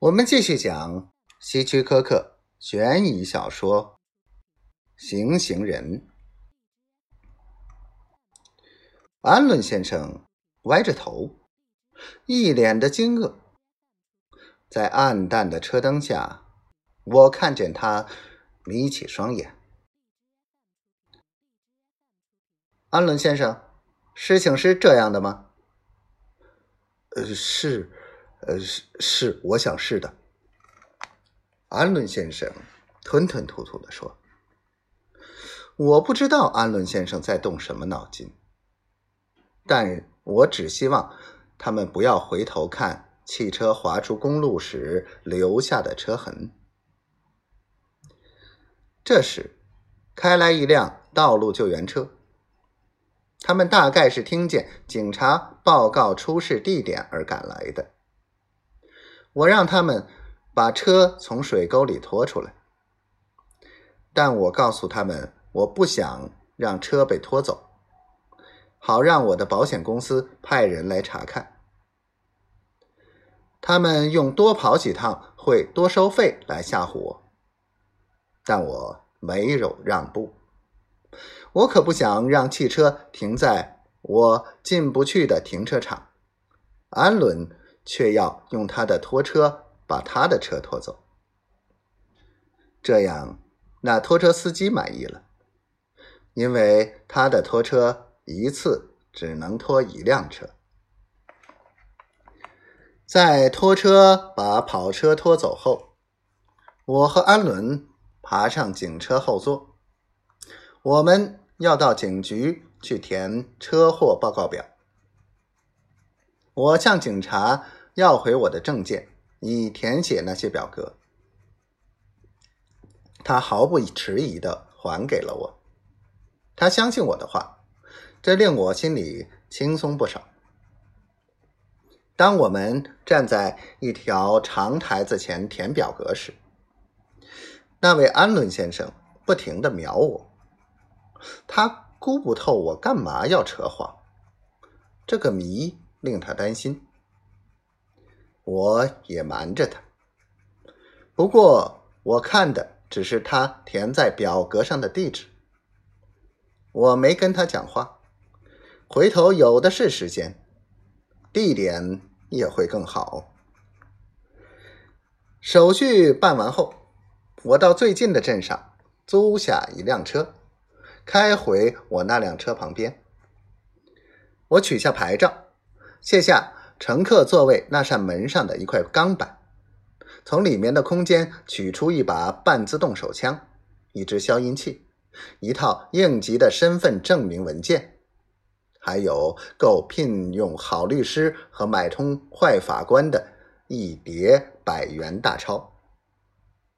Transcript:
我们继续讲希区柯克悬疑小说《行刑人》。安伦先生歪着头，一脸的惊愕。在暗淡的车灯下，我看见他眯起双眼。安伦先生，事情是这样的吗？呃，是。呃，是是，我想是的。安伦先生吞吞吐吐的说：“我不知道安伦先生在动什么脑筋，但我只希望他们不要回头看汽车滑出公路时留下的车痕。”这时，开来一辆道路救援车，他们大概是听见警察报告出事地点而赶来的。我让他们把车从水沟里拖出来，但我告诉他们，我不想让车被拖走，好让我的保险公司派人来查看。他们用多跑几趟会多收费来吓唬我，但我没有让步。我可不想让汽车停在我进不去的停车场。安伦。却要用他的拖车把他的车拖走，这样那拖车司机满意了，因为他的拖车一次只能拖一辆车。在拖车把跑车拖走后，我和安伦爬上警车后座，我们要到警局去填车祸报告表。我向警察。要回我的证件，以填写那些表格。他毫不迟疑的还给了我。他相信我的话，这令我心里轻松不少。当我们站在一条长台子前填表格时，那位安伦先生不停的瞄我。他估不透我干嘛要扯谎，这个谜令他担心。我也瞒着他，不过我看的只是他填在表格上的地址。我没跟他讲话，回头有的是时间，地点也会更好。手续办完后，我到最近的镇上租下一辆车，开回我那辆车旁边。我取下牌照，卸下。乘客座位那扇门上的一块钢板，从里面的空间取出一把半自动手枪、一支消音器、一套应急的身份证明文件，还有够聘用好律师和买通坏法官的一叠百元大钞。